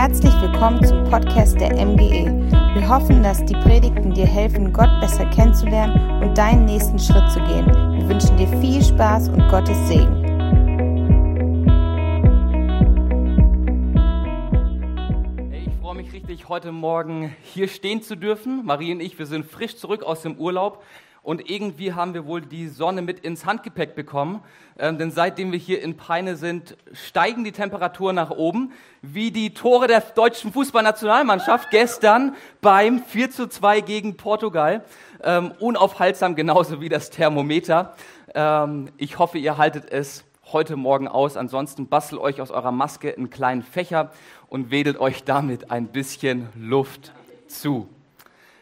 Herzlich willkommen zum Podcast der MGE. Wir hoffen, dass die Predigten dir helfen, Gott besser kennenzulernen und deinen nächsten Schritt zu gehen. Wir wünschen dir viel Spaß und Gottes Segen. Hey, ich freue mich richtig, heute Morgen hier stehen zu dürfen. Marie und ich, wir sind frisch zurück aus dem Urlaub und irgendwie haben wir wohl die Sonne mit ins Handgepäck bekommen, ähm, denn seitdem wir hier in Peine sind, steigen die Temperaturen nach oben, wie die Tore der deutschen Fußballnationalmannschaft gestern beim 4 zu 2 gegen Portugal. Ähm, unaufhaltsam genauso wie das Thermometer. Ähm, ich hoffe, ihr haltet es heute Morgen aus. Ansonsten bastelt euch aus eurer Maske einen kleinen Fächer und wedelt euch damit ein bisschen Luft zu.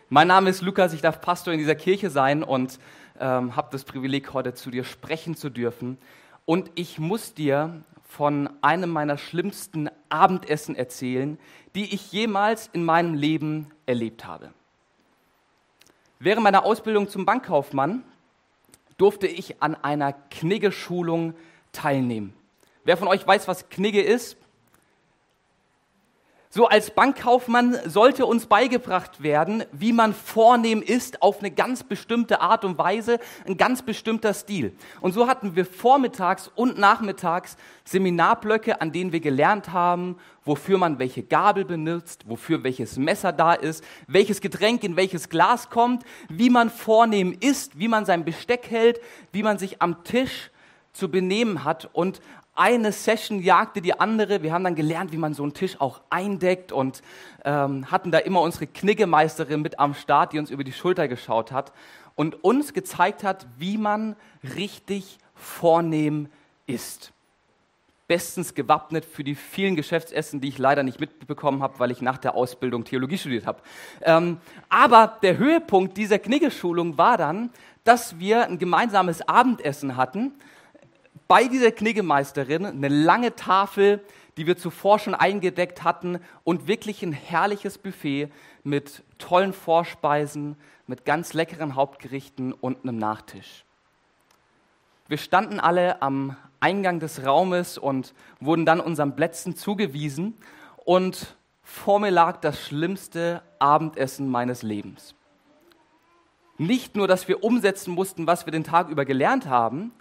Mein Name ist Lukas, ich darf Pastor in dieser Kirche sein und ähm, habe das Privileg, heute zu dir sprechen zu dürfen. Und ich muss dir von einem meiner schlimmsten Abendessen erzählen, die ich jemals in meinem Leben erlebt habe. Während meiner Ausbildung zum Bankkaufmann durfte ich an einer Knigge-Schulung teilnehmen. Wer von euch weiß, was Knigge ist? So als Bankkaufmann sollte uns beigebracht werden, wie man vornehm ist auf eine ganz bestimmte Art und Weise, ein ganz bestimmter Stil. Und so hatten wir vormittags und nachmittags Seminarblöcke, an denen wir gelernt haben, wofür man welche Gabel benutzt, wofür welches Messer da ist, welches Getränk in welches Glas kommt, wie man vornehm ist, wie man sein Besteck hält, wie man sich am Tisch zu benehmen hat. Und eine Session jagte die andere. Wir haben dann gelernt, wie man so einen Tisch auch eindeckt und ähm, hatten da immer unsere Kniggemeisterin mit am Start, die uns über die Schulter geschaut hat und uns gezeigt hat, wie man richtig vornehm ist. Bestens gewappnet für die vielen Geschäftsessen, die ich leider nicht mitbekommen habe, weil ich nach der Ausbildung Theologie studiert habe. Ähm, aber der Höhepunkt dieser Kniggeschulung war dann, dass wir ein gemeinsames Abendessen hatten bei dieser Kniggemeisterin eine lange Tafel, die wir zuvor schon eingedeckt hatten und wirklich ein herrliches Buffet mit tollen Vorspeisen, mit ganz leckeren Hauptgerichten und einem Nachtisch. Wir standen alle am Eingang des Raumes und wurden dann unseren Plätzen zugewiesen und vor mir lag das schlimmste Abendessen meines Lebens. Nicht nur, dass wir umsetzen mussten, was wir den Tag über gelernt haben,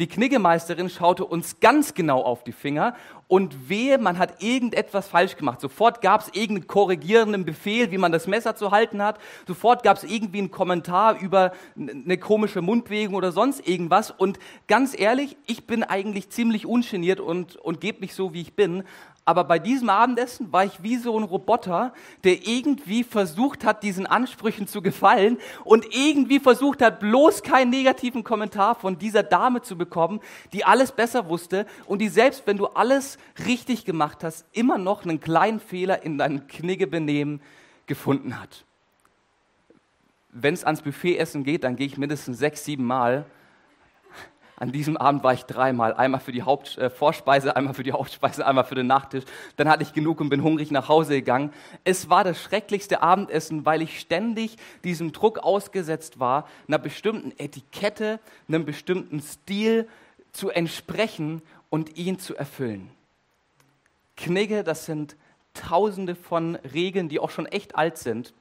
die Kniggemeisterin schaute uns ganz genau auf die Finger und wehe, man hat irgendetwas falsch gemacht. Sofort gab es irgendeinen korrigierenden Befehl, wie man das Messer zu halten hat. Sofort gab es irgendwie einen Kommentar über eine komische Mundbewegung oder sonst irgendwas. Und ganz ehrlich, ich bin eigentlich ziemlich ungeniert und, und gebe mich so, wie ich bin aber bei diesem Abendessen war ich wie so ein Roboter, der irgendwie versucht hat, diesen Ansprüchen zu gefallen und irgendwie versucht hat, bloß keinen negativen Kommentar von dieser Dame zu bekommen, die alles besser wusste und die selbst, wenn du alles richtig gemacht hast, immer noch einen kleinen Fehler in deinem Kniggebenehmen gefunden hat. Wenn es ans Buffetessen geht, dann gehe ich mindestens sechs, sieben Mal an diesem Abend war ich dreimal, einmal für die Haupt, äh, einmal für die Hauptspeise, einmal für den Nachtisch. Dann hatte ich genug und bin hungrig nach Hause gegangen. Es war das schrecklichste Abendessen, weil ich ständig diesem Druck ausgesetzt war, einer bestimmten Etikette, einem bestimmten Stil zu entsprechen und ihn zu erfüllen. Knigge, das sind tausende von Regeln, die auch schon echt alt sind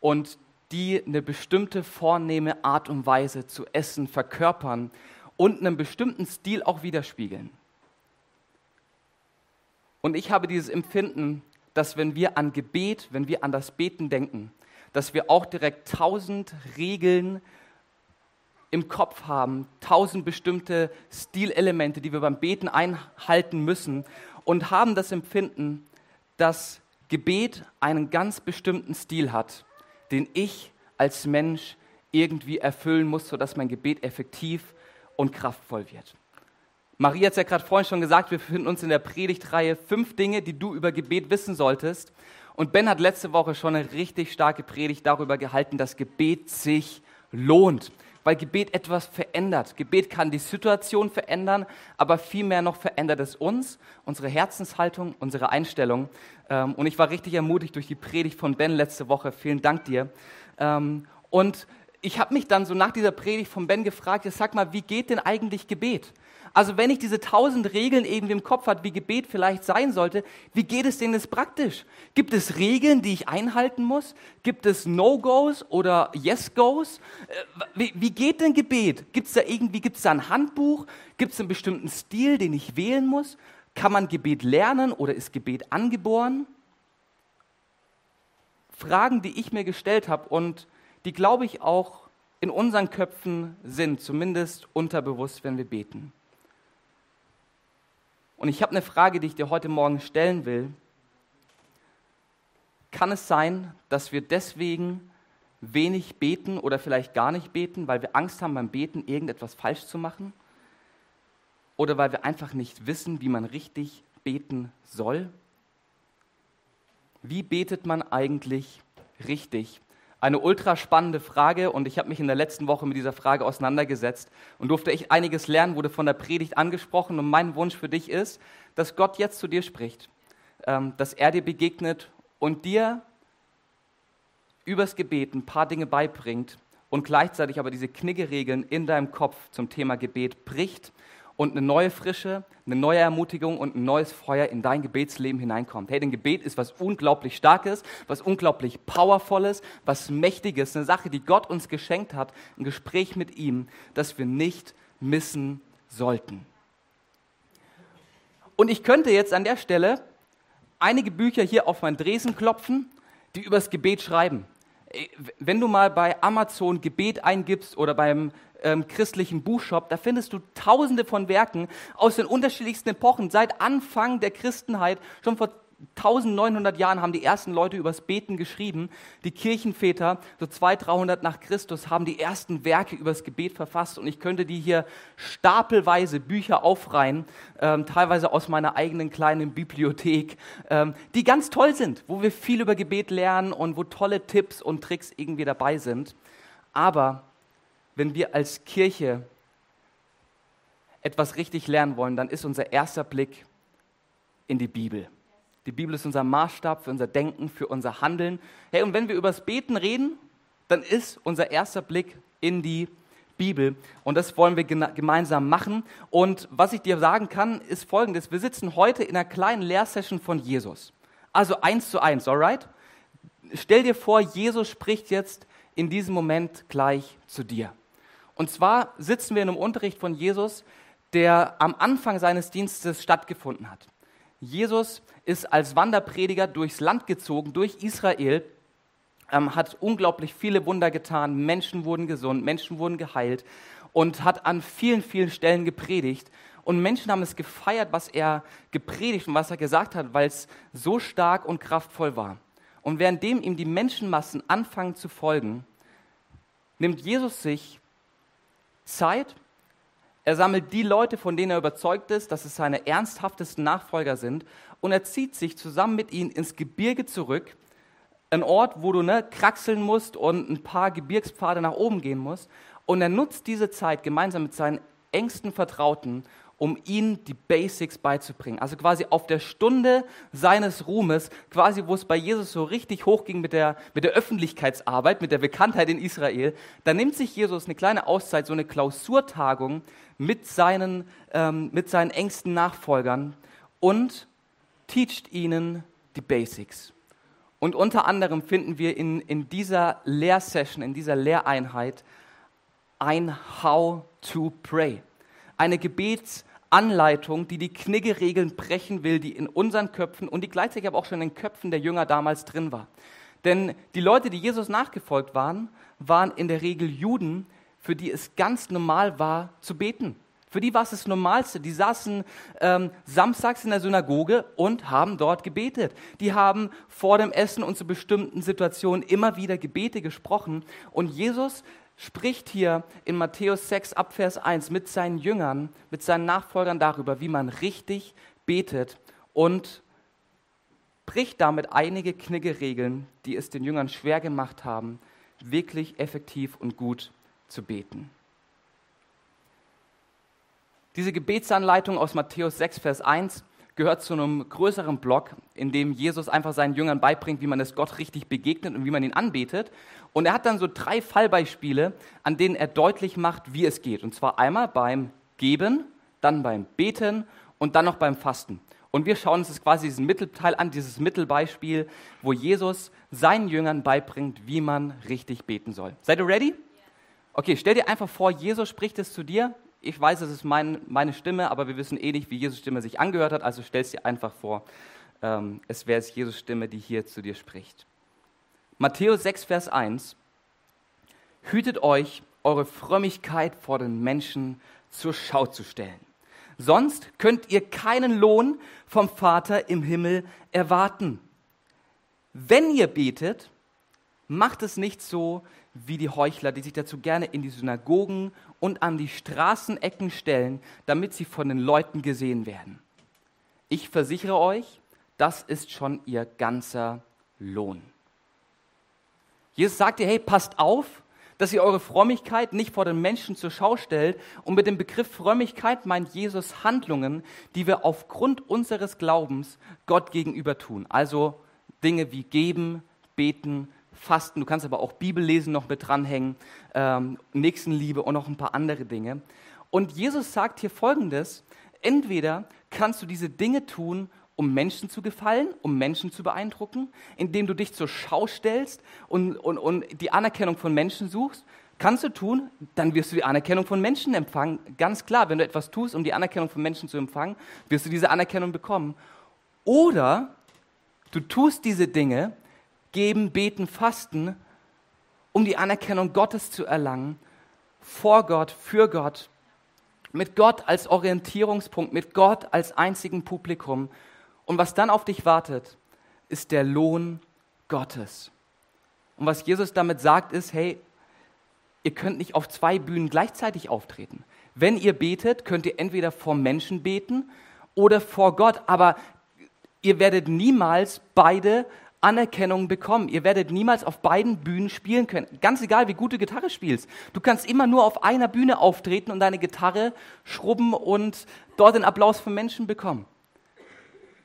und die eine bestimmte vornehme Art und Weise zu essen verkörpern und einen bestimmten Stil auch widerspiegeln. Und ich habe dieses Empfinden, dass wenn wir an Gebet, wenn wir an das Beten denken, dass wir auch direkt tausend Regeln im Kopf haben, tausend bestimmte Stilelemente, die wir beim Beten einhalten müssen und haben das Empfinden, dass Gebet einen ganz bestimmten Stil hat, den ich als Mensch irgendwie erfüllen muss, sodass mein Gebet effektiv und kraftvoll wird. Maria hat es ja gerade vorhin schon gesagt, wir befinden uns in der Predigtreihe fünf Dinge, die du über Gebet wissen solltest. Und Ben hat letzte Woche schon eine richtig starke Predigt darüber gehalten, dass Gebet sich lohnt, weil Gebet etwas verändert. Gebet kann die Situation verändern, aber vielmehr noch verändert es uns, unsere Herzenshaltung, unsere Einstellung. Ähm, und ich war richtig ermutigt durch die Predigt von Ben letzte Woche. Vielen Dank dir. Ähm, und ich habe mich dann so nach dieser Predigt von Ben gefragt, sag mal, wie geht denn eigentlich Gebet? Also wenn ich diese tausend Regeln irgendwie im Kopf habe, wie Gebet vielleicht sein sollte, wie geht es denn jetzt praktisch? Gibt es Regeln, die ich einhalten muss? Gibt es No-Gos oder Yes-Gos? Äh, wie, wie, geht denn Gebet? Gibt es da irgendwie, gibt es da ein Handbuch? Gibt es einen bestimmten Stil, den ich wählen muss? Kann man Gebet lernen oder ist Gebet angeboren? Fragen, die ich mir gestellt habe und die, glaube ich, auch in unseren Köpfen sind, zumindest unterbewusst, wenn wir beten. Und ich habe eine Frage, die ich dir heute Morgen stellen will. Kann es sein, dass wir deswegen wenig beten oder vielleicht gar nicht beten, weil wir Angst haben beim Beten irgendetwas falsch zu machen? Oder weil wir einfach nicht wissen, wie man richtig beten soll? Wie betet man eigentlich richtig? Eine ultra spannende Frage und ich habe mich in der letzten Woche mit dieser Frage auseinandergesetzt und durfte echt einiges lernen, wurde von der Predigt angesprochen und mein Wunsch für dich ist, dass Gott jetzt zu dir spricht, ähm, dass er dir begegnet und dir übers Gebet ein paar Dinge beibringt und gleichzeitig aber diese Kniggeregeln in deinem Kopf zum Thema Gebet bricht und eine neue Frische, eine neue Ermutigung und ein neues Feuer in dein Gebetsleben hineinkommt. Hey, denn Gebet ist was unglaublich Starkes, was unglaublich Powervolles, was Mächtiges, eine Sache, die Gott uns geschenkt hat, ein Gespräch mit ihm, das wir nicht missen sollten. Und ich könnte jetzt an der Stelle einige Bücher hier auf mein Dresen klopfen, die übers Gebet schreiben. Wenn du mal bei Amazon Gebet eingibst oder beim ähm, christlichen Buchshop, da findest du tausende von Werken aus den unterschiedlichsten Epochen. Seit Anfang der Christenheit, schon vor 1900 Jahren haben die ersten Leute übers Beten geschrieben. Die Kirchenväter, so 200, 300 nach Christus, haben die ersten Werke übers Gebet verfasst. Und ich könnte die hier stapelweise Bücher aufreihen, ähm, teilweise aus meiner eigenen kleinen Bibliothek, ähm, die ganz toll sind, wo wir viel über Gebet lernen und wo tolle Tipps und Tricks irgendwie dabei sind. Aber wenn wir als Kirche etwas richtig lernen wollen, dann ist unser erster Blick in die Bibel. Die Bibel ist unser Maßstab für unser Denken, für unser Handeln. Hey, und wenn wir über das Beten reden, dann ist unser erster Blick in die Bibel. Und das wollen wir gemeinsam machen. Und was ich dir sagen kann, ist folgendes. Wir sitzen heute in einer kleinen Lehrsession von Jesus. Also eins zu eins, alright? Stell dir vor, Jesus spricht jetzt in diesem Moment gleich zu dir. Und zwar sitzen wir in einem Unterricht von Jesus, der am Anfang seines Dienstes stattgefunden hat. Jesus ist als Wanderprediger durchs Land gezogen, durch Israel, ähm, hat unglaublich viele Wunder getan, Menschen wurden gesund, Menschen wurden geheilt und hat an vielen, vielen Stellen gepredigt. Und Menschen haben es gefeiert, was er gepredigt und was er gesagt hat, weil es so stark und kraftvoll war. Und währenddem ihm die Menschenmassen anfangen zu folgen, nimmt Jesus sich Zeit. Er sammelt die Leute, von denen er überzeugt ist, dass es seine ernsthaftesten Nachfolger sind, und er zieht sich zusammen mit ihnen ins Gebirge zurück, ein Ort, wo du ne, kraxeln musst und ein paar Gebirgspfade nach oben gehen musst. Und er nutzt diese Zeit gemeinsam mit seinen engsten Vertrauten, um ihnen die Basics beizubringen. Also quasi auf der Stunde seines Ruhmes, quasi wo es bei Jesus so richtig hochging mit der, mit der Öffentlichkeitsarbeit, mit der Bekanntheit in Israel, da nimmt sich Jesus eine kleine Auszeit, so eine Klausurtagung mit seinen, ähm, mit seinen engsten Nachfolgern und teacht ihnen die Basics. Und unter anderem finden wir in, in dieser Lehrsession, in dieser Lehreinheit ein How to Pray eine Gebetsanleitung, die die Kniggeregeln brechen will, die in unseren Köpfen und die gleichzeitig aber auch schon in den Köpfen der Jünger damals drin war. Denn die Leute, die Jesus nachgefolgt waren, waren in der Regel Juden, für die es ganz normal war zu beten. Für die war es das Normalste. Die saßen ähm, samstags in der Synagoge und haben dort gebetet. Die haben vor dem Essen und zu bestimmten Situationen immer wieder Gebete gesprochen. Und Jesus spricht hier in Matthäus 6 ab Vers 1 mit seinen Jüngern, mit seinen Nachfolgern darüber, wie man richtig betet und bricht damit einige Kniggeregeln, die es den Jüngern schwer gemacht haben, wirklich effektiv und gut zu beten. Diese Gebetsanleitung aus Matthäus 6, Vers 1 gehört zu einem größeren Block, in dem Jesus einfach seinen Jüngern beibringt, wie man es Gott richtig begegnet und wie man ihn anbetet. Und er hat dann so drei Fallbeispiele, an denen er deutlich macht, wie es geht. Und zwar einmal beim Geben, dann beim Beten und dann noch beim Fasten. Und wir schauen uns das quasi diesen Mittelteil an, dieses Mittelbeispiel, wo Jesus seinen Jüngern beibringt, wie man richtig beten soll. Seid ihr ready? Okay, stell dir einfach vor, Jesus spricht es zu dir. Ich weiß, es ist mein, meine Stimme, aber wir wissen eh nicht, wie Jesus Stimme sich angehört hat, also stell es dir einfach vor, ähm, es wäre es Jesus Stimme, die hier zu dir spricht. Matthäus 6, Vers 1. Hütet euch, eure Frömmigkeit vor den Menschen zur Schau zu stellen. Sonst könnt ihr keinen Lohn vom Vater im Himmel erwarten. Wenn ihr betet, macht es nicht so wie die Heuchler, die sich dazu gerne in die Synagogen und an die Straßenecken stellen, damit sie von den Leuten gesehen werden. Ich versichere euch, das ist schon ihr ganzer Lohn. Jesus sagt dir, hey, passt auf, dass ihr eure Frömmigkeit nicht vor den Menschen zur Schau stellt. Und mit dem Begriff Frömmigkeit meint Jesus Handlungen, die wir aufgrund unseres Glaubens Gott gegenüber tun. Also Dinge wie geben, beten, fasten. Du kannst aber auch Bibellesen noch mit dranhängen, ähm, Nächstenliebe und noch ein paar andere Dinge. Und Jesus sagt hier Folgendes. Entweder kannst du diese Dinge tun, um Menschen zu gefallen, um Menschen zu beeindrucken, indem du dich zur Schau stellst und, und, und die Anerkennung von Menschen suchst. Kannst du tun, dann wirst du die Anerkennung von Menschen empfangen. Ganz klar, wenn du etwas tust, um die Anerkennung von Menschen zu empfangen, wirst du diese Anerkennung bekommen. Oder du tust diese Dinge, geben, beten, fasten, um die Anerkennung Gottes zu erlangen, vor Gott, für Gott, mit Gott als Orientierungspunkt, mit Gott als einzigen Publikum und was dann auf dich wartet, ist der Lohn Gottes. Und was Jesus damit sagt, ist, hey, ihr könnt nicht auf zwei Bühnen gleichzeitig auftreten. Wenn ihr betet, könnt ihr entweder vor Menschen beten oder vor Gott, aber ihr werdet niemals beide Anerkennung bekommen. Ihr werdet niemals auf beiden Bühnen spielen können. Ganz egal, wie gut du Gitarre spielst. Du kannst immer nur auf einer Bühne auftreten und deine Gitarre schrubben und dort den Applaus von Menschen bekommen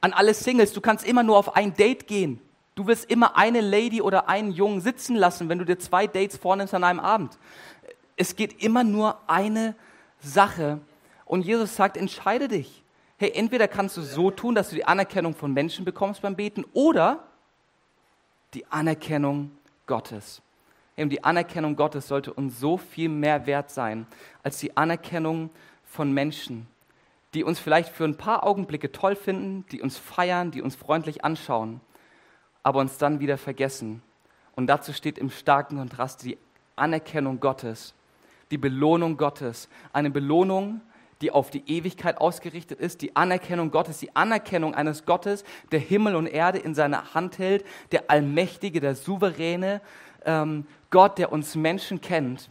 an alle Singles, du kannst immer nur auf ein Date gehen. Du wirst immer eine Lady oder einen Jungen sitzen lassen, wenn du dir zwei Dates vornimmst an einem Abend. Es geht immer nur eine Sache. Und Jesus sagt, entscheide dich. Hey, entweder kannst du so tun, dass du die Anerkennung von Menschen bekommst beim Beten oder die Anerkennung Gottes. Und die Anerkennung Gottes sollte uns so viel mehr wert sein als die Anerkennung von Menschen die uns vielleicht für ein paar Augenblicke toll finden, die uns feiern, die uns freundlich anschauen, aber uns dann wieder vergessen. Und dazu steht im starken Kontrast die Anerkennung Gottes, die Belohnung Gottes, eine Belohnung, die auf die Ewigkeit ausgerichtet ist, die Anerkennung Gottes, die Anerkennung eines Gottes, der Himmel und Erde in seiner Hand hält, der Allmächtige, der Souveräne, ähm, Gott, der uns Menschen kennt.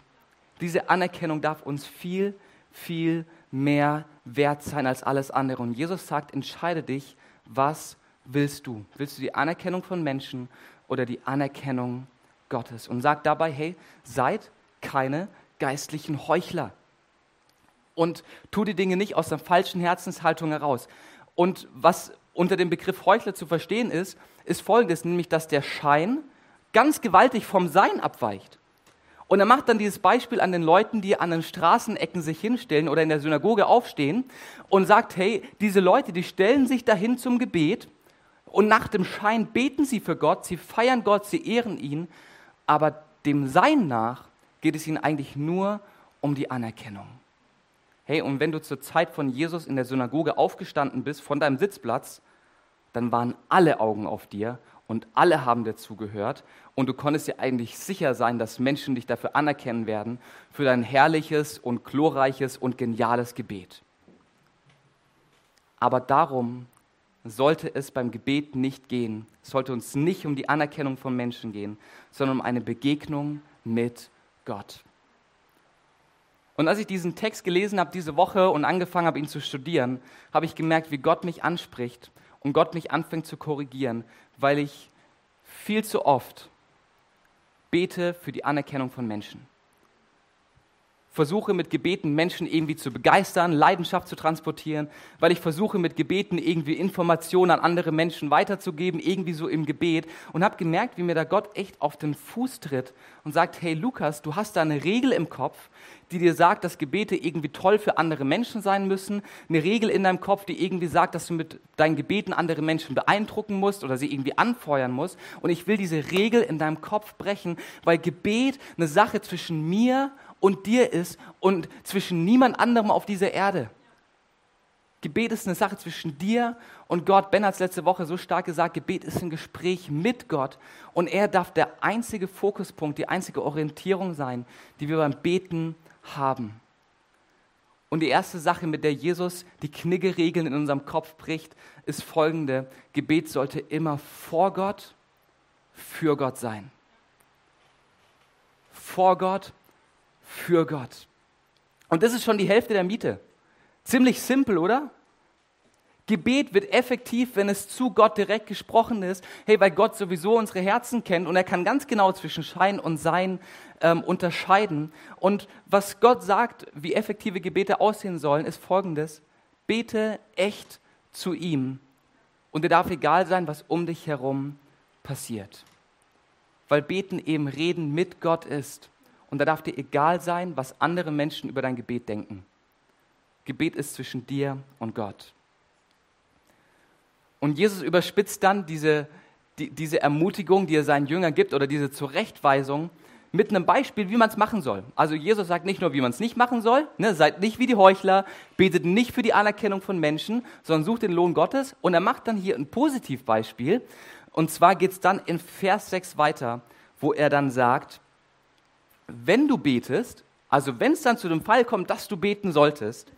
Diese Anerkennung darf uns viel, viel mehr wert sein als alles andere. Und Jesus sagt, entscheide dich, was willst du? Willst du die Anerkennung von Menschen oder die Anerkennung Gottes? Und sagt dabei, hey, seid keine geistlichen Heuchler. Und tu die Dinge nicht aus einer falschen Herzenshaltung heraus. Und was unter dem Begriff Heuchler zu verstehen ist, ist folgendes, nämlich dass der Schein ganz gewaltig vom Sein abweicht. Und er macht dann dieses Beispiel an den Leuten, die an den Straßenecken sich hinstellen oder in der Synagoge aufstehen und sagt, hey, diese Leute, die stellen sich dahin zum Gebet und nach dem Schein beten sie für Gott, sie feiern Gott, sie ehren ihn, aber dem Sein nach geht es ihnen eigentlich nur um die Anerkennung. Hey, und wenn du zur Zeit von Jesus in der Synagoge aufgestanden bist, von deinem Sitzplatz, dann waren alle Augen auf dir und alle haben dazugehört und du konntest dir eigentlich sicher sein, dass Menschen dich dafür anerkennen werden, für dein herrliches und glorreiches und geniales Gebet. Aber darum sollte es beim Gebet nicht gehen. Es sollte uns nicht um die Anerkennung von Menschen gehen, sondern um eine Begegnung mit Gott. Und als ich diesen Text gelesen habe diese Woche und angefangen habe, ihn zu studieren, habe ich gemerkt, wie Gott mich anspricht und Gott mich anfängt zu korrigieren, weil ich viel zu oft bete für die Anerkennung von Menschen. Versuche mit Gebeten Menschen irgendwie zu begeistern, Leidenschaft zu transportieren, weil ich versuche mit Gebeten irgendwie Informationen an andere Menschen weiterzugeben, irgendwie so im Gebet und habe gemerkt, wie mir da Gott echt auf den Fuß tritt und sagt, hey Lukas, du hast da eine Regel im Kopf, die dir sagt, dass Gebete irgendwie toll für andere Menschen sein müssen, eine Regel in deinem Kopf, die irgendwie sagt, dass du mit deinen Gebeten andere Menschen beeindrucken musst oder sie irgendwie anfeuern musst und ich will diese Regel in deinem Kopf brechen, weil Gebet eine Sache zwischen mir und dir ist und zwischen niemand anderem auf dieser Erde. Gebet ist eine Sache zwischen dir und Gott. Ben hat es letzte Woche so stark gesagt, Gebet ist ein Gespräch mit Gott und er darf der einzige Fokuspunkt, die einzige Orientierung sein, die wir beim Beten haben. Und die erste Sache, mit der Jesus die Kniggeregeln in unserem Kopf bricht, ist folgende. Gebet sollte immer vor Gott, für Gott sein. Vor Gott, für Gott. Und das ist schon die Hälfte der Miete. Ziemlich simpel, oder? Gebet wird effektiv, wenn es zu Gott direkt gesprochen ist. Hey, weil Gott sowieso unsere Herzen kennt und er kann ganz genau zwischen Schein und Sein ähm, unterscheiden. Und was Gott sagt, wie effektive Gebete aussehen sollen, ist folgendes. Bete echt zu ihm und dir darf egal sein, was um dich herum passiert. Weil Beten eben Reden mit Gott ist. Und da darf dir egal sein, was andere Menschen über dein Gebet denken. Gebet ist zwischen dir und Gott. Und Jesus überspitzt dann diese, die, diese Ermutigung, die er seinen Jüngern gibt, oder diese Zurechtweisung mit einem Beispiel, wie man es machen soll. Also Jesus sagt nicht nur, wie man es nicht machen soll, ne, seid nicht wie die Heuchler, betet nicht für die Anerkennung von Menschen, sondern sucht den Lohn Gottes. Und er macht dann hier ein Positivbeispiel. Und zwar geht es dann in Vers 6 weiter, wo er dann sagt, wenn du betest, also wenn es dann zu dem Fall kommt, dass du beten solltest,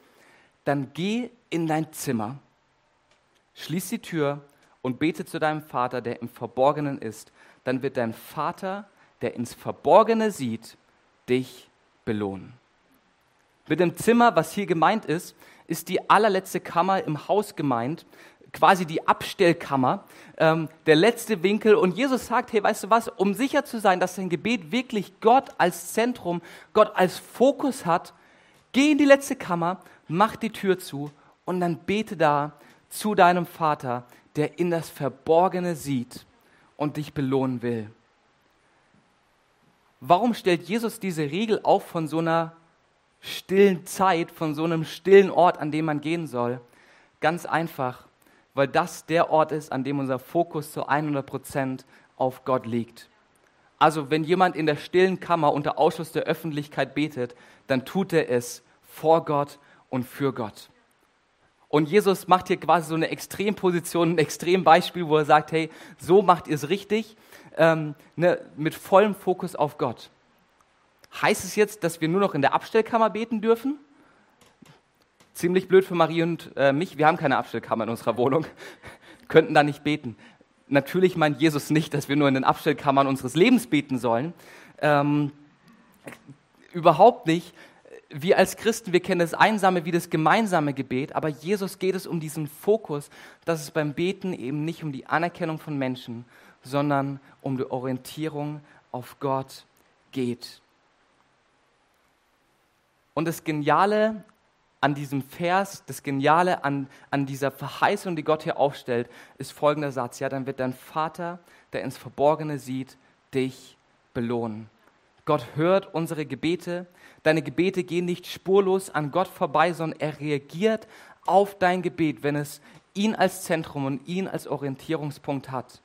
dann geh in dein Zimmer, schließ die Tür und bete zu deinem Vater, der im Verborgenen ist. Dann wird dein Vater, der ins Verborgene sieht, dich belohnen. Mit dem Zimmer, was hier gemeint ist, ist die allerletzte Kammer im Haus gemeint, quasi die Abstellkammer, ähm, der letzte Winkel. Und Jesus sagt, hey, weißt du was, um sicher zu sein, dass dein Gebet wirklich Gott als Zentrum, Gott als Fokus hat, geh in die letzte Kammer, mach die Tür zu und dann bete da zu deinem Vater, der in das Verborgene sieht und dich belohnen will. Warum stellt Jesus diese Regel auf von so einer stillen Zeit, von so einem stillen Ort, an dem man gehen soll? Ganz einfach, weil das der Ort ist, an dem unser Fokus zu 100 Prozent auf Gott liegt. Also wenn jemand in der stillen Kammer unter Ausschluss der Öffentlichkeit betet, dann tut er es vor Gott und für Gott. Und Jesus macht hier quasi so eine Extremposition, ein Extrembeispiel, wo er sagt, hey, so macht ihr es richtig, ähm, ne, mit vollem Fokus auf Gott. Heißt es jetzt, dass wir nur noch in der Abstellkammer beten dürfen? Ziemlich blöd für Marie und äh, mich. Wir haben keine Abstellkammer in unserer Wohnung, könnten da nicht beten. Natürlich meint Jesus nicht, dass wir nur in den Abstellkammern unseres Lebens beten sollen. Ähm, überhaupt nicht. Wir als Christen, wir kennen das einsame wie das gemeinsame Gebet, aber Jesus geht es um diesen Fokus, dass es beim Beten eben nicht um die Anerkennung von Menschen, sondern um die Orientierung auf Gott geht. Und das Geniale an diesem Vers, das Geniale an, an dieser Verheißung, die Gott hier aufstellt, ist folgender Satz. Ja, dann wird dein Vater, der ins Verborgene sieht, dich belohnen. Gott hört unsere Gebete. Deine Gebete gehen nicht spurlos an Gott vorbei, sondern er reagiert auf dein Gebet, wenn es ihn als Zentrum und ihn als Orientierungspunkt hat.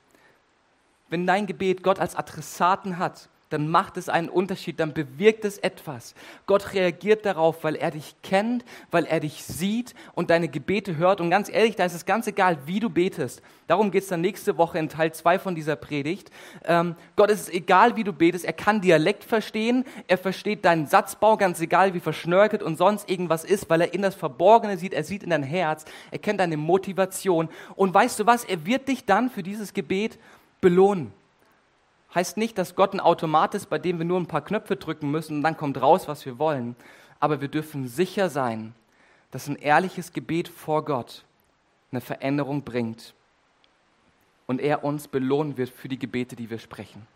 Wenn dein Gebet Gott als Adressaten hat, dann macht es einen Unterschied, dann bewirkt es etwas. Gott reagiert darauf, weil er dich kennt, weil er dich sieht und deine Gebete hört. Und ganz ehrlich, da ist es ganz egal, wie du betest. Darum geht es dann nächste Woche in Teil 2 von dieser Predigt. Ähm, Gott ist es egal, wie du betest. Er kann Dialekt verstehen. Er versteht deinen Satzbau, ganz egal, wie verschnörkelt und sonst irgendwas ist, weil er in das Verborgene sieht. Er sieht in dein Herz. Er kennt deine Motivation. Und weißt du was? Er wird dich dann für dieses Gebet belohnen heißt nicht, dass Gott ein Automat ist, bei dem wir nur ein paar Knöpfe drücken müssen und dann kommt raus, was wir wollen. Aber wir dürfen sicher sein, dass ein ehrliches Gebet vor Gott eine Veränderung bringt und er uns belohnen wird für die Gebete, die wir sprechen.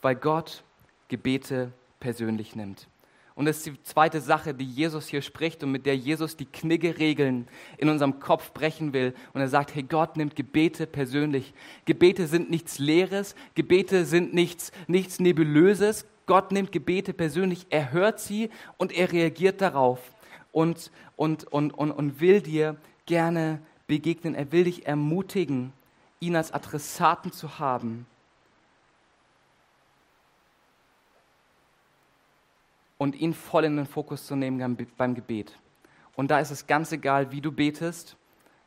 Weil Gott Gebete persönlich nimmt. Und das ist die zweite Sache, die Jesus hier spricht und mit der Jesus die Kniggeregeln in unserem Kopf brechen will. Und er sagt, hey, Gott nimmt Gebete persönlich. Gebete sind nichts Leeres, Gebete sind nichts, nichts Nebulöses. Gott nimmt Gebete persönlich, er hört sie und er reagiert darauf und, und, und, und, und will dir gerne begegnen. Er will dich ermutigen, ihn als Adressaten zu haben. Und ihn voll in den Fokus zu nehmen beim Gebet. Und da ist es ganz egal, wie du betest.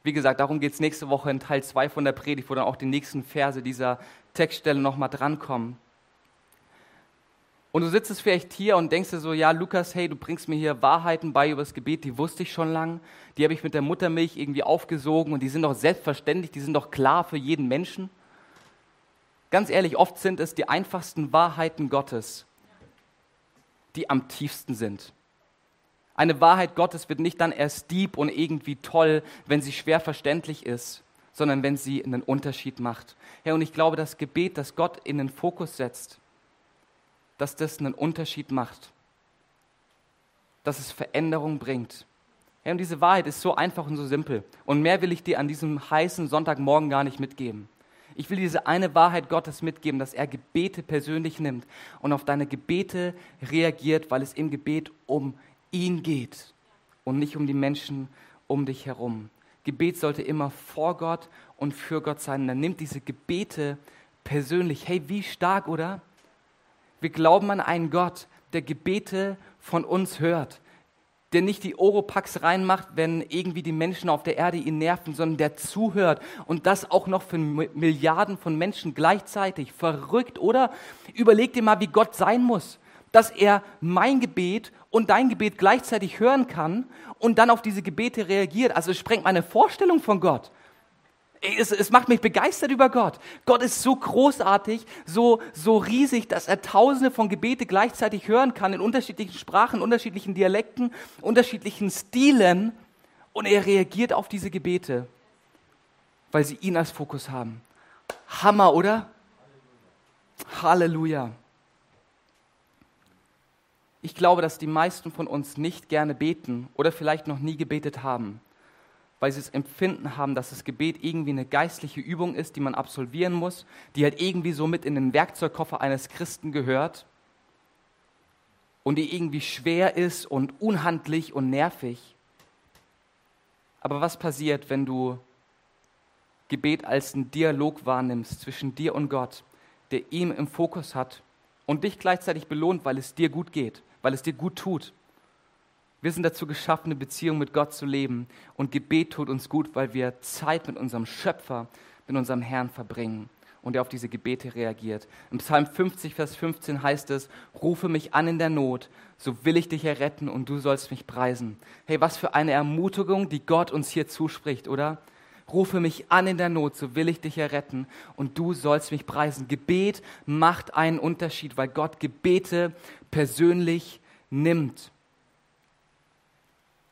Wie gesagt, darum geht es nächste Woche in Teil 2 von der Predigt, wo dann auch die nächsten Verse dieser Textstelle nochmal drankommen. Und du sitzt vielleicht hier und denkst dir so, ja, Lukas, hey, du bringst mir hier Wahrheiten bei über das Gebet, die wusste ich schon lang, die habe ich mit der Muttermilch irgendwie aufgesogen und die sind doch selbstverständlich, die sind doch klar für jeden Menschen. Ganz ehrlich, oft sind es die einfachsten Wahrheiten Gottes, die am tiefsten sind. Eine Wahrheit Gottes wird nicht dann erst deep und irgendwie toll, wenn sie schwer verständlich ist, sondern wenn sie einen Unterschied macht. Ja, und ich glaube, das Gebet, das Gott in den Fokus setzt, dass das einen Unterschied macht, dass es Veränderung bringt. Ja, und diese Wahrheit ist so einfach und so simpel. Und mehr will ich dir an diesem heißen Sonntagmorgen gar nicht mitgeben. Ich will diese eine Wahrheit Gottes mitgeben, dass er Gebete persönlich nimmt und auf deine Gebete reagiert, weil es im Gebet um ihn geht und nicht um die Menschen um dich herum. Gebet sollte immer vor Gott und für Gott sein. Und er nimmt diese Gebete persönlich. Hey, wie stark, oder? Wir glauben an einen Gott, der Gebete von uns hört, der nicht die Oropax reinmacht, wenn irgendwie die Menschen auf der Erde ihn nerven, sondern der zuhört und das auch noch für Milliarden von Menschen gleichzeitig. Verrückt, oder? Überleg dir mal, wie Gott sein muss, dass er mein Gebet und dein Gebet gleichzeitig hören kann und dann auf diese Gebete reagiert. Also es sprengt meine Vorstellung von Gott es, es macht mich begeistert über Gott. Gott ist so großartig, so, so riesig, dass er tausende von Gebete gleichzeitig hören kann in unterschiedlichen Sprachen, unterschiedlichen Dialekten, unterschiedlichen Stilen. Und er reagiert auf diese Gebete, weil sie ihn als Fokus haben. Hammer, oder? Halleluja. Ich glaube, dass die meisten von uns nicht gerne beten oder vielleicht noch nie gebetet haben weil sie das Empfinden haben, dass das Gebet irgendwie eine geistliche Übung ist, die man absolvieren muss, die halt irgendwie so mit in den Werkzeugkoffer eines Christen gehört und die irgendwie schwer ist und unhandlich und nervig. Aber was passiert, wenn du Gebet als einen Dialog wahrnimmst zwischen dir und Gott, der ihm im Fokus hat und dich gleichzeitig belohnt, weil es dir gut geht, weil es dir gut tut? Wir sind dazu geschaffen, eine Beziehung mit Gott zu leben. Und Gebet tut uns gut, weil wir Zeit mit unserem Schöpfer, mit unserem Herrn verbringen und er auf diese Gebete reagiert. Im Psalm 50, Vers 15 heißt es, rufe mich an in der Not, so will ich dich erretten und du sollst mich preisen. Hey, was für eine Ermutigung, die Gott uns hier zuspricht, oder? Rufe mich an in der Not, so will ich dich erretten und du sollst mich preisen. Gebet macht einen Unterschied, weil Gott Gebete persönlich nimmt.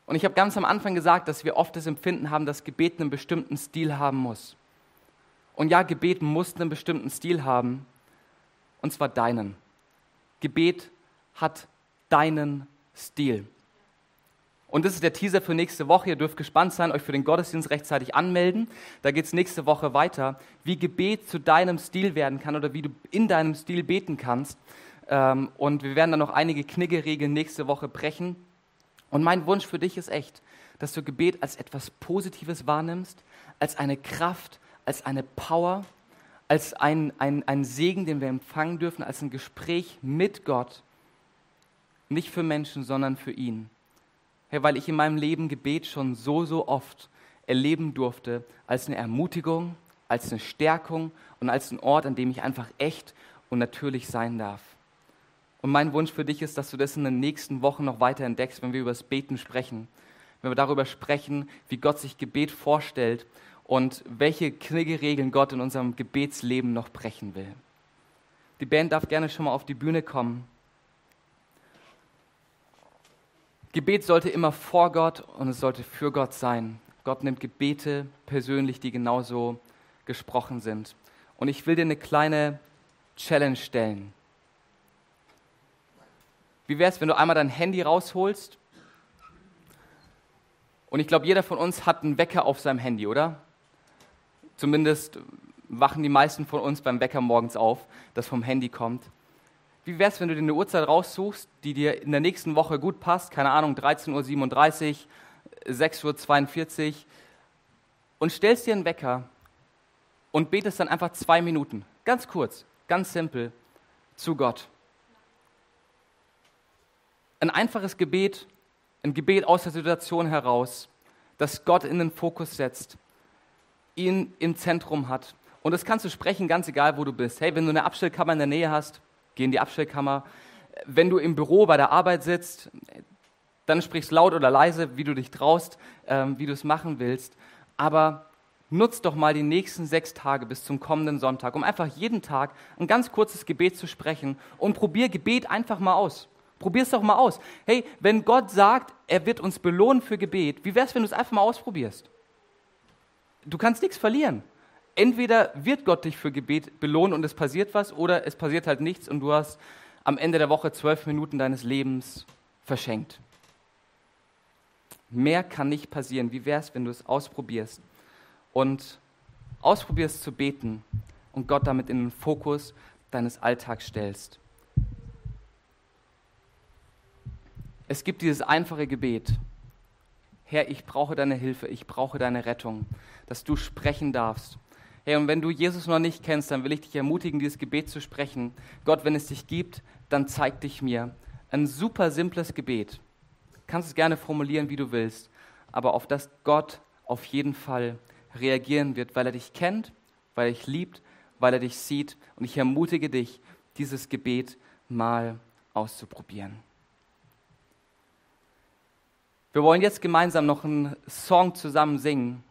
Und ich habe ganz am Anfang gesagt, dass wir oft das Empfinden haben, dass Gebet einen bestimmten Stil haben muss. Und ja, Gebet muss einen bestimmten Stil haben, und zwar deinen. Gebet hat deinen Stil. Und das ist der Teaser für nächste Woche. Ihr dürft gespannt sein, euch für den Gottesdienst rechtzeitig anmelden. Da geht es nächste Woche weiter, wie Gebet zu deinem Stil werden kann oder wie du in deinem Stil beten kannst. Ähm, und wir werden dann noch einige Kniggeregeln nächste Woche brechen. Und mein Wunsch für dich ist echt, dass du Gebet als etwas Positives wahrnimmst, als eine Kraft, als eine Power, als ein, ein, ein Segen, den wir empfangen dürfen, als ein Gespräch mit Gott. Nicht für Menschen, sondern für ihn. Herr, weil ich in meinem Leben Gebet schon so, so oft erleben durfte, als eine Ermutigung, als eine Stärkung und als ein Ort, an dem ich einfach echt und natürlich sein darf. Und mein Wunsch für dich ist, dass du das in den nächsten Wochen noch weiter entdeckst, wenn wir über das Beten sprechen. Wenn wir darüber sprechen, wie Gott sich Gebet vorstellt und welche Kniggeregeln Gott in unserem Gebetsleben noch brechen will. Die Band darf gerne schon mal auf die Bühne kommen. Gebet sollte immer vor Gott und es sollte für Gott sein. Gott nimmt Gebete persönlich, die genauso gesprochen sind. Und ich will dir eine kleine Challenge stellen. Wie wäre es, wenn du einmal dein Handy rausholst? Und ich glaube, jeder von uns hat einen Wecker auf seinem Handy, oder? Zumindest wachen die meisten von uns beim Wecker morgens auf, das vom Handy kommt. Wie wäre es, wenn du dir eine Uhrzeit raussuchst, die dir in der nächsten Woche gut passt? Keine Ahnung, 13.37 Uhr, 6.42 Uhr. Und stellst dir einen Wecker und betest dann einfach zwei Minuten. Ganz kurz, ganz simpel zu Gott. Ein einfaches Gebet, ein Gebet aus der Situation heraus, das Gott in den Fokus setzt, ihn im Zentrum hat. Und das kannst du sprechen, ganz egal, wo du bist. Hey, wenn du eine Abstellkammer in der Nähe hast, geh in die Abstellkammer. Wenn du im Büro bei der Arbeit sitzt, dann sprichst laut oder leise, wie du dich traust, ähm, wie du es machen willst. Aber nutz doch mal die nächsten sechs Tage bis zum kommenden Sonntag, um einfach jeden Tag ein ganz kurzes Gebet zu sprechen und probier Gebet einfach mal aus. Probier es doch mal aus. Hey, wenn Gott sagt, er wird uns belohnen für Gebet, wie wäre es, wenn du es einfach mal ausprobierst? Du kannst nichts verlieren. Entweder wird Gott dich für Gebet belohnen und es passiert was, oder es passiert halt nichts und du hast am Ende der Woche zwölf Minuten deines Lebens verschenkt. Mehr kann nicht passieren. Wie wäre es, wenn du es ausprobierst und ausprobierst zu beten und Gott damit in den Fokus deines Alltags stellst? Es gibt dieses einfache Gebet. Herr, ich brauche deine Hilfe, ich brauche deine Rettung, dass du sprechen darfst. Hey, und wenn du Jesus noch nicht kennst, dann will ich dich ermutigen, dieses Gebet zu sprechen. Gott, wenn es dich gibt, dann zeig dich mir. Ein super simples Gebet. Du kannst es gerne formulieren, wie du willst, aber auf das Gott auf jeden Fall reagieren wird, weil er dich kennt, weil er dich liebt, weil er dich sieht. Und ich ermutige dich, dieses Gebet mal auszuprobieren. Wir wollen jetzt gemeinsam noch einen Song zusammen singen,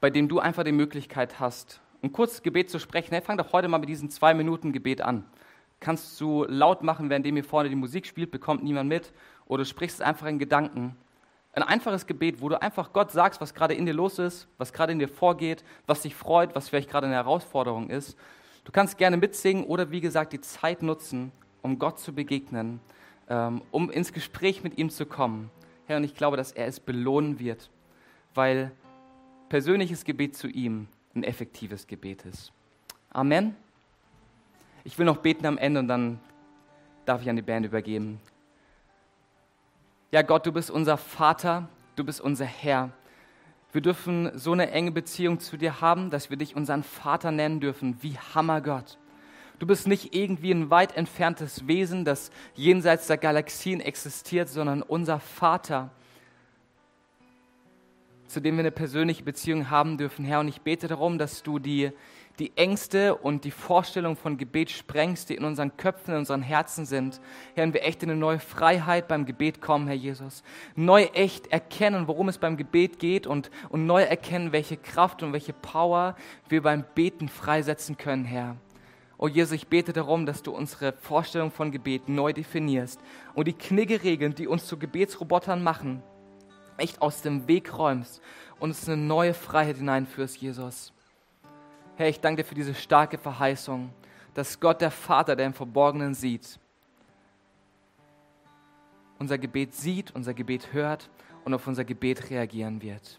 bei dem du einfach die Möglichkeit hast, ein kurzes Gebet zu sprechen. Hey, fang doch heute mal mit diesem zwei Minuten Gebet an. Kannst du laut machen, während hier vorne die Musik spielt, bekommt niemand mit, oder du sprichst es einfach in Gedanken. Ein einfaches Gebet, wo du einfach Gott sagst, was gerade in dir los ist, was gerade in dir vorgeht, was dich freut, was vielleicht gerade eine Herausforderung ist. Du kannst gerne mitsingen oder wie gesagt die Zeit nutzen, um Gott zu begegnen um ins Gespräch mit ihm zu kommen. Herr, und ich glaube, dass er es belohnen wird, weil persönliches Gebet zu ihm ein effektives Gebet ist. Amen. Ich will noch beten am Ende und dann darf ich an die Band übergeben. Ja, Gott, du bist unser Vater, du bist unser Herr. Wir dürfen so eine enge Beziehung zu dir haben, dass wir dich unseren Vater nennen dürfen. Wie Hammer Gott. Du bist nicht irgendwie ein weit entferntes Wesen, das jenseits der Galaxien existiert, sondern unser Vater, zu dem wir eine persönliche Beziehung haben dürfen, Herr. Und ich bete darum, dass du die, die Ängste und die Vorstellung von Gebet sprengst, die in unseren Köpfen, in unseren Herzen sind. Herr, und wir echt in eine neue Freiheit beim Gebet kommen, Herr Jesus. Neu echt erkennen, worum es beim Gebet geht und, und neu erkennen, welche Kraft und welche Power wir beim Beten freisetzen können, Herr. Oh Jesus, ich bete darum, dass du unsere Vorstellung von Gebet neu definierst und die Kniggeregeln, die uns zu Gebetsrobotern machen, echt aus dem Weg räumst und uns eine neue Freiheit hineinführst, Jesus. Herr, ich danke dir für diese starke Verheißung, dass Gott der Vater, der im Verborgenen sieht, unser Gebet sieht, unser Gebet hört und auf unser Gebet reagieren wird.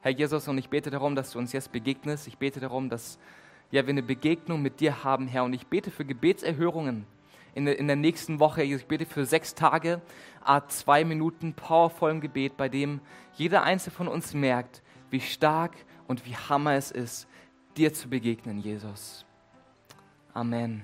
Herr Jesus, und ich bete darum, dass du uns jetzt begegnest. Ich bete darum, dass ja, wir eine Begegnung mit dir haben, Herr. Und ich bete für Gebetserhörungen in der, in der nächsten Woche. Ich bete für sechs Tage, zwei Minuten powervollem Gebet, bei dem jeder Einzelne von uns merkt, wie stark und wie hammer es ist, dir zu begegnen, Jesus. Amen.